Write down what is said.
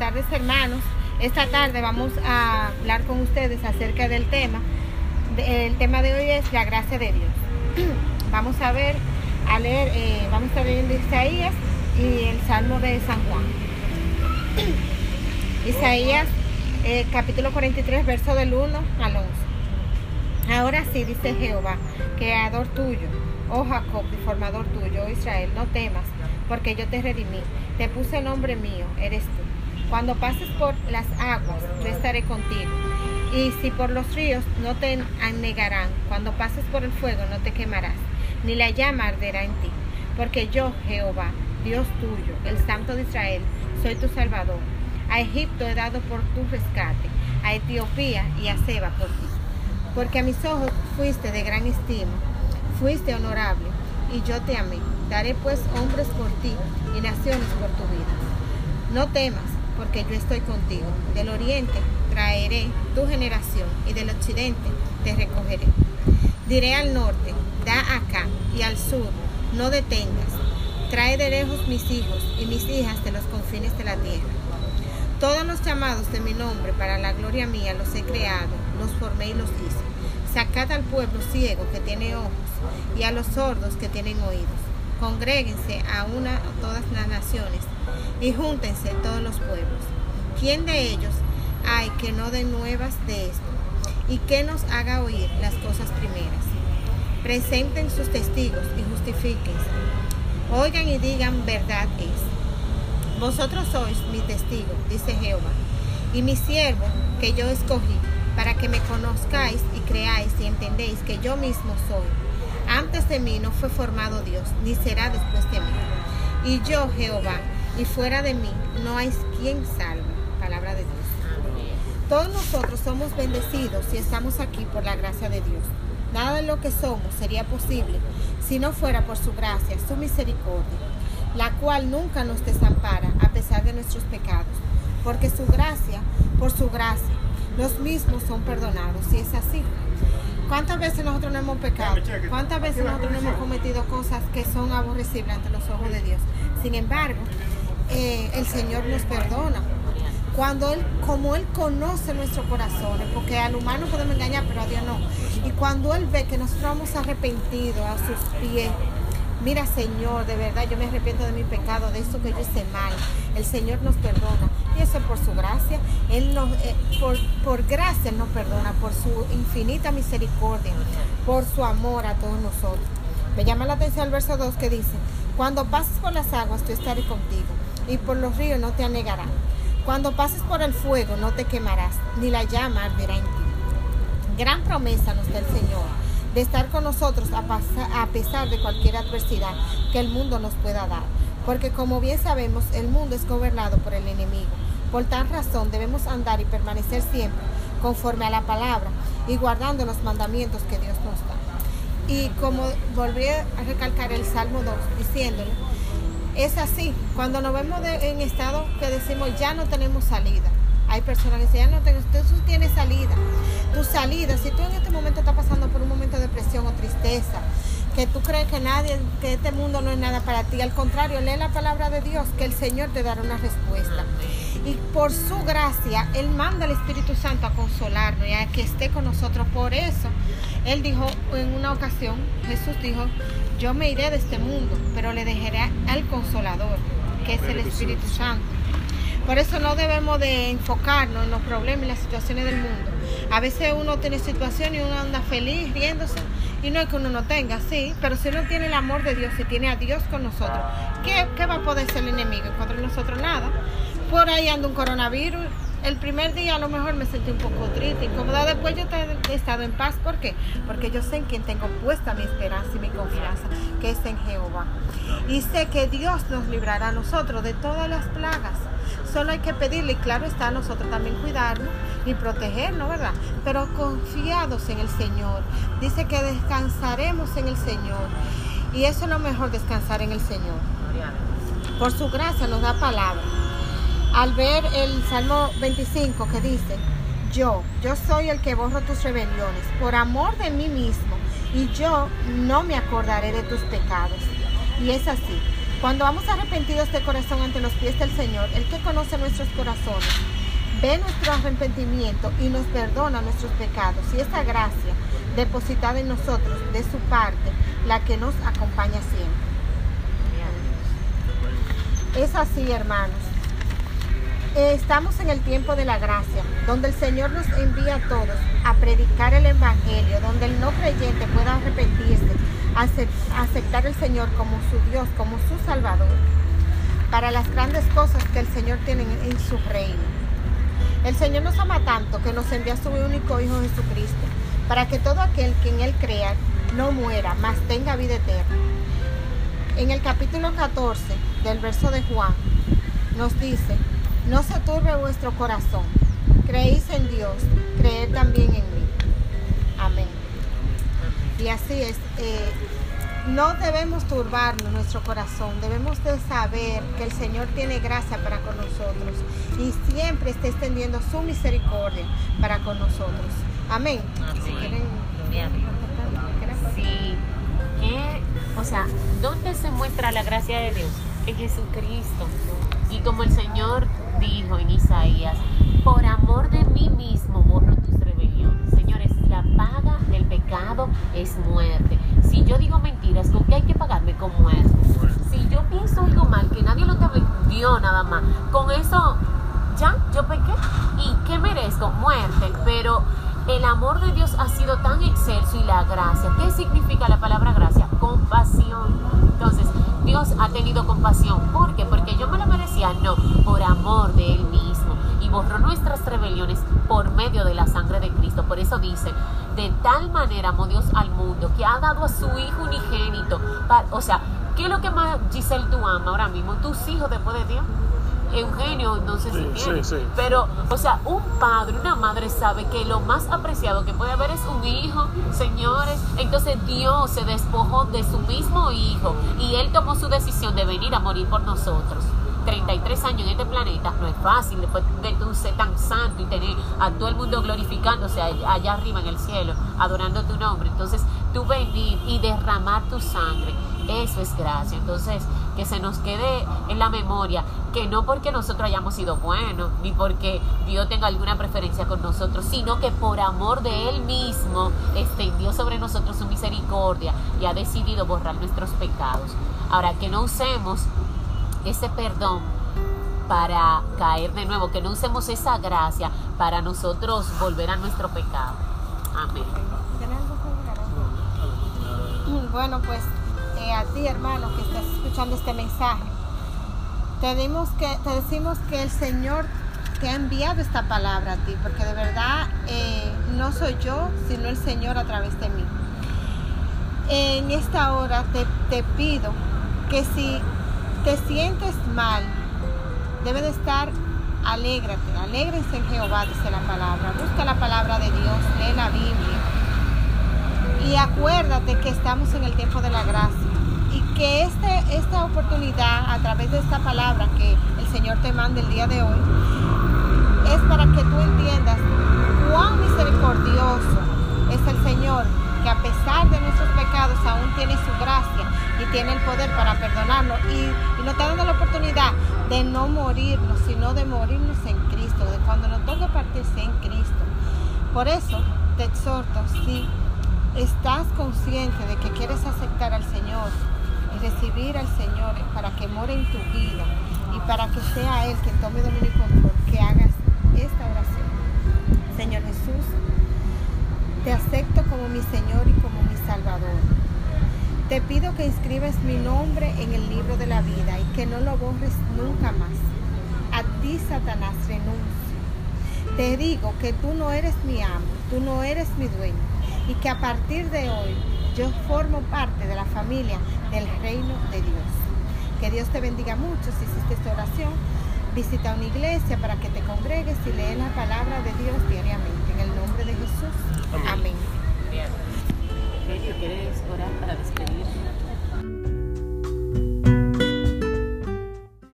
tardes hermanos. Esta tarde vamos a hablar con ustedes acerca del tema. El tema de hoy es la gracia de Dios. Vamos a ver, a leer, eh, vamos a estar leyendo Isaías y el Salmo de San Juan. Isaías eh, capítulo 43, verso del 1 al 11. Ahora sí, dice Jehová, creador tuyo, oh Jacob, formador tuyo, oh Israel, no temas, porque yo te redimí, te puse nombre mío, eres tú. Cuando pases por las aguas, yo estaré contigo. Y si por los ríos no te anegarán, cuando pases por el fuego no te quemarás, ni la llama arderá en ti. Porque yo, Jehová, Dios tuyo, el Santo de Israel, soy tu Salvador. A Egipto he dado por tu rescate, a Etiopía y a Seba por ti. Porque a mis ojos fuiste de gran estima, fuiste honorable, y yo te amé. Daré pues hombres por ti y naciones por tu vida. No temas, porque yo estoy contigo. Del oriente traeré tu generación y del occidente te recogeré. Diré al norte, da acá, y al sur, no detengas. Trae de lejos mis hijos y mis hijas de los confines de la tierra. Todos los llamados de mi nombre para la gloria mía los he creado, los formé y los hice. Sacad al pueblo ciego que tiene ojos y a los sordos que tienen oídos. Congréguense a una a todas las naciones y júntense todos los pueblos. ¿Quién de ellos hay que no dé nuevas de esto y que nos haga oír las cosas primeras? Presenten sus testigos y justifíquense. Oigan y digan verdad es. Vosotros sois mi testigo, dice Jehová, y mi siervo que yo escogí, para que me conozcáis y creáis y entendéis que yo mismo soy. Antes de mí no fue formado Dios, ni será después de mí. Y yo, Jehová, y fuera de mí no hay quien salve. Palabra de Dios. Todos nosotros somos bendecidos y estamos aquí por la gracia de Dios. Nada de lo que somos sería posible si no fuera por su gracia, su misericordia, la cual nunca nos desampara a pesar de nuestros pecados, porque su gracia, por su gracia, los mismos son perdonados, y es así. ¿Cuántas veces nosotros no hemos pecado? ¿Cuántas veces nosotros no hemos cometido cosas que son aborrecibles ante los ojos de Dios? Sin embargo, eh, el Señor nos perdona. Cuando Él, como Él conoce nuestros corazones, porque al humano podemos engañar, pero a Dios no. Y cuando Él ve que nosotros vamos arrepentidos a sus pies, mira Señor, de verdad yo me arrepiento de mi pecado, de eso que yo hice mal. El Señor nos perdona. Por su gracia. Él nos, eh, por, por gracia nos perdona, por su infinita misericordia, por su amor a todos nosotros. Me llama la atención el verso 2 que dice, cuando pases por las aguas, yo estaré contigo, y por los ríos no te anegarán. Cuando pases por el fuego, no te quemarás, ni la llama arderá en ti. Gran promesa nos da el Señor de estar con nosotros a, pesar de cualquier adversidad que el mundo nos pueda dar. Porque como bien sabemos, el mundo es gobernado por el enemigo. Por tal razón debemos andar y permanecer siempre conforme a la palabra y guardando los mandamientos que Dios nos da. Y como volví a recalcar el Salmo 2, diciéndole, es así, cuando nos vemos en estado que decimos ya no tenemos salida. Hay personas que dicen, ya no tengo, tú tienes salida. Tu salida, si tú en este momento estás pasando por un momento de depresión o tristeza, que tú crees que nadie, que este mundo no es nada para ti, al contrario, lee la palabra de Dios, que el Señor te dará una respuesta. Y por su gracia, Él manda al Espíritu Santo a consolarnos y a que esté con nosotros. Por eso, Él dijo en una ocasión, Jesús dijo, yo me iré de este mundo, pero le dejaré al consolador, que es el Espíritu Santo. Por eso no debemos de enfocarnos en los problemas y las situaciones del mundo. A veces uno tiene situaciones y uno anda feliz riéndose y no es que uno no tenga, sí, pero si uno tiene el amor de Dios, si tiene a Dios con nosotros, ¿qué, qué va a poder ser el enemigo? Contra nosotros nada. Por ahí anda un coronavirus, el primer día a lo mejor me sentí un poco triste, incómoda. Después yo he estado en paz. ¿Por qué? Porque yo sé en quién tengo puesta mi esperanza y mi confianza, que es en Jehová. Y sé que Dios nos librará a nosotros de todas las plagas. Solo hay que pedirle, y claro está, a nosotros también cuidarnos y protegernos, ¿verdad? Pero confiados en el Señor. Dice que descansaremos en el Señor. Y eso es lo mejor, descansar en el Señor. Por su gracia nos da palabra al ver el Salmo 25 que dice, yo, yo soy el que borro tus rebeliones por amor de mí mismo y yo no me acordaré de tus pecados. Y es así. Cuando vamos arrepentidos de corazón ante los pies del Señor, el que conoce nuestros corazones, ve nuestro arrepentimiento y nos perdona nuestros pecados. Y esta gracia depositada en nosotros de su parte, la que nos acompaña siempre. Es así, hermanos. Estamos en el tiempo de la gracia, donde el Señor nos envía a todos a predicar el Evangelio, donde el no creyente pueda arrepentirse, aceptar al Señor como su Dios, como su Salvador, para las grandes cosas que el Señor tiene en su reino. El Señor nos ama tanto que nos envía a su único Hijo Jesucristo, para que todo aquel que en Él crea no muera, mas tenga vida eterna. En el capítulo 14 del verso de Juan nos dice, no se turbe vuestro corazón, creéis en Dios, creed también en mí. Amén. Y así es, eh, no debemos turbarnos nuestro corazón, debemos de saber que el Señor tiene gracia para con nosotros y siempre está extendiendo su misericordia para con nosotros. Amén. Si quieren, sí. o sea, ¿dónde se muestra la gracia de Dios? En Jesucristo. Y como el Señor dijo en Isaías, por amor de mí mismo borro tus rebeliones. Señores, la paga del pecado es muerte. Si yo digo mentiras, ¿con qué hay que pagarme? Con muerte. Si yo pienso algo mal, que nadie lo te dio nada más, con eso ya, yo pequé. ¿Y qué merezco? Muerte. Pero el amor de Dios ha sido tan excelso y la gracia. ¿Qué significa la palabra gracia? Compasión. Entonces, Dios ha tenido compasión. No, por amor de Él mismo. Y borró nuestras rebeliones por medio de la sangre de Cristo. Por eso dice, de tal manera amó Dios al mundo que ha dado a su Hijo unigénito. o sea, ¿qué es lo que más Giselle tú amas ahora mismo? ¿Tus hijos después de Dios? Eugenio, no sé si tiene. Pero, o sea, un padre, una madre sabe que lo más apreciado que puede haber es un hijo, señores. Entonces Dios se despojó de su mismo hijo y él tomó su decisión de venir a morir por nosotros. 33 años en este planeta no es fácil después de tú ser tan santo y tener a todo el mundo glorificándose allá arriba en el cielo, adorando tu nombre. Entonces, tú venir y derramar tu sangre, eso es gracia. Entonces, que se nos quede en la memoria que no porque nosotros hayamos sido buenos, ni porque Dios tenga alguna preferencia con nosotros, sino que por amor de Él mismo extendió sobre nosotros su misericordia y ha decidido borrar nuestros pecados. Ahora, que no usemos ese perdón para caer de nuevo, que no usemos esa gracia para nosotros volver a nuestro pecado. Amén. Bueno, pues eh, a ti, hermano, que estás escuchando este mensaje, te, que, te decimos que el Señor te ha enviado esta palabra a ti, porque de verdad eh, no soy yo, sino el Señor a través de mí. En esta hora te, te pido que si te sientes mal, debe de estar alégrate, alégrense en Jehová, dice la palabra. Busca la palabra de Dios, lee la Biblia. Y acuérdate que estamos en el tiempo de la gracia y que este, esta oportunidad a través de esta palabra que el Señor te manda el día de hoy es para que tú entiendas cuán misericordioso es el Señor que a pesar de nuestros pecados aún tiene su gracia y tiene el poder para perdonarnos y, nos está dando la oportunidad de no morirnos, sino de morirnos en Cristo, de cuando nos toque partirse en Cristo. Por eso te exhorto, si estás consciente de que quieres aceptar al Señor, y recibir al Señor para que more en tu vida y para que sea Él quien tome dominio y control, que hagas esta oración. Señor Jesús, te acepto como mi Señor y como mi Salvador. Te pido que inscribas mi nombre en el libro de la vida y que no lo borres nunca más. A ti, Satanás, renuncio. Te digo que tú no eres mi amo, tú no eres mi dueño y que a partir de hoy yo formo parte de la familia del reino de Dios. Que Dios te bendiga mucho si hiciste esta oración. Visita una iglesia para que te congregues y lees la palabra de Dios diariamente. En el nombre de Jesús. Amén. Bien. ¿Quieres orar para despedir?